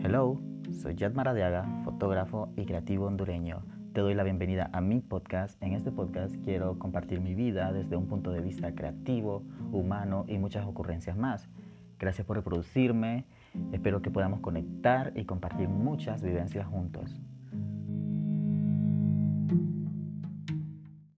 Hello, soy Yad Maradiaga, fotógrafo y creativo hondureño. Te doy la bienvenida a mi podcast. En este podcast quiero compartir mi vida desde un punto de vista creativo, humano y muchas ocurrencias más. Gracias por reproducirme. Espero que podamos conectar y compartir muchas vivencias juntos.